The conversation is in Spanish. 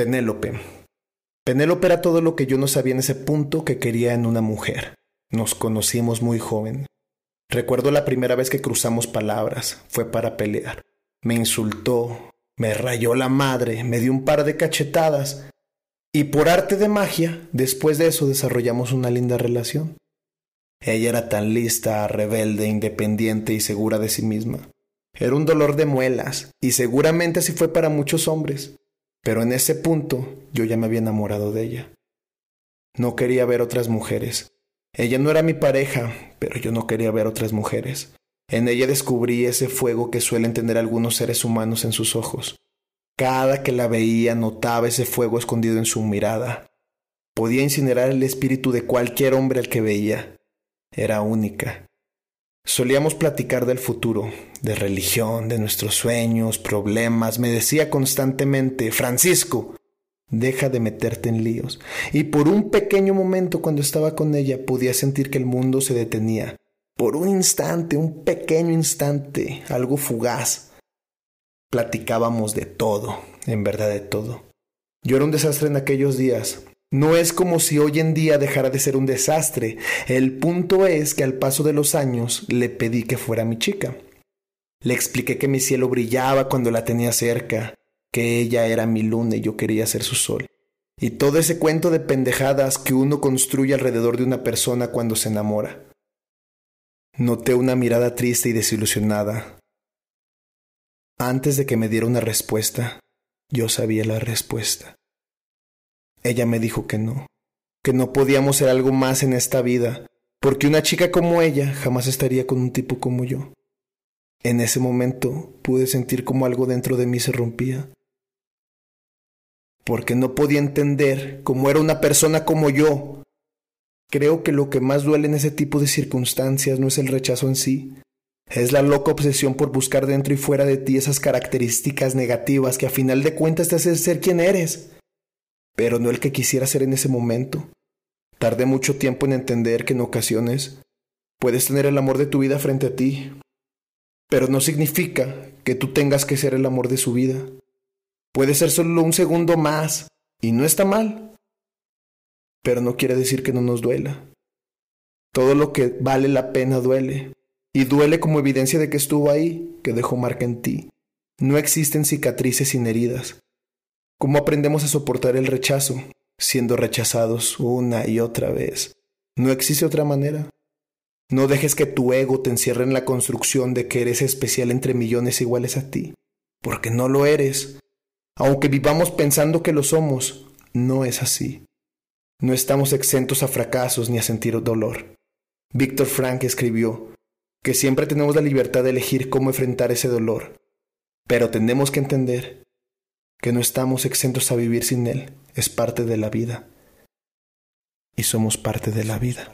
Penélope. Penélope era todo lo que yo no sabía en ese punto que quería en una mujer. Nos conocimos muy joven. Recuerdo la primera vez que cruzamos palabras. Fue para pelear. Me insultó, me rayó la madre, me dio un par de cachetadas. Y por arte de magia, después de eso desarrollamos una linda relación. Ella era tan lista, rebelde, independiente y segura de sí misma. Era un dolor de muelas, y seguramente así fue para muchos hombres. Pero en ese punto yo ya me había enamorado de ella. No quería ver otras mujeres. Ella no era mi pareja, pero yo no quería ver otras mujeres. En ella descubrí ese fuego que suelen tener algunos seres humanos en sus ojos. Cada que la veía notaba ese fuego escondido en su mirada. Podía incinerar el espíritu de cualquier hombre al que veía. Era única. Solíamos platicar del futuro, de religión, de nuestros sueños, problemas. Me decía constantemente, Francisco, deja de meterte en líos. Y por un pequeño momento cuando estaba con ella podía sentir que el mundo se detenía. Por un instante, un pequeño instante, algo fugaz. Platicábamos de todo, en verdad de todo. Yo era un desastre en aquellos días, no es como si hoy en día dejara de ser un desastre. El punto es que al paso de los años le pedí que fuera mi chica. Le expliqué que mi cielo brillaba cuando la tenía cerca, que ella era mi luna y yo quería ser su sol. Y todo ese cuento de pendejadas que uno construye alrededor de una persona cuando se enamora. Noté una mirada triste y desilusionada. Antes de que me diera una respuesta, yo sabía la respuesta. Ella me dijo que no, que no podíamos ser algo más en esta vida, porque una chica como ella jamás estaría con un tipo como yo. En ese momento pude sentir como algo dentro de mí se rompía, porque no podía entender cómo era una persona como yo. Creo que lo que más duele en ese tipo de circunstancias no es el rechazo en sí, es la loca obsesión por buscar dentro y fuera de ti esas características negativas que a final de cuentas te hacen ser quien eres pero no el que quisiera ser en ese momento. Tardé mucho tiempo en entender que en ocasiones puedes tener el amor de tu vida frente a ti, pero no significa que tú tengas que ser el amor de su vida. Puede ser solo un segundo más, y no está mal, pero no quiere decir que no nos duela. Todo lo que vale la pena duele, y duele como evidencia de que estuvo ahí, que dejó marca en ti. No existen cicatrices sin heridas. ¿Cómo aprendemos a soportar el rechazo, siendo rechazados una y otra vez? No existe otra manera. No dejes que tu ego te encierre en la construcción de que eres especial entre millones iguales a ti, porque no lo eres. Aunque vivamos pensando que lo somos, no es así. No estamos exentos a fracasos ni a sentir dolor. Víctor Frank escribió que siempre tenemos la libertad de elegir cómo enfrentar ese dolor, pero tenemos que entender que no estamos exentos a vivir sin Él, es parte de la vida. Y somos parte de la vida.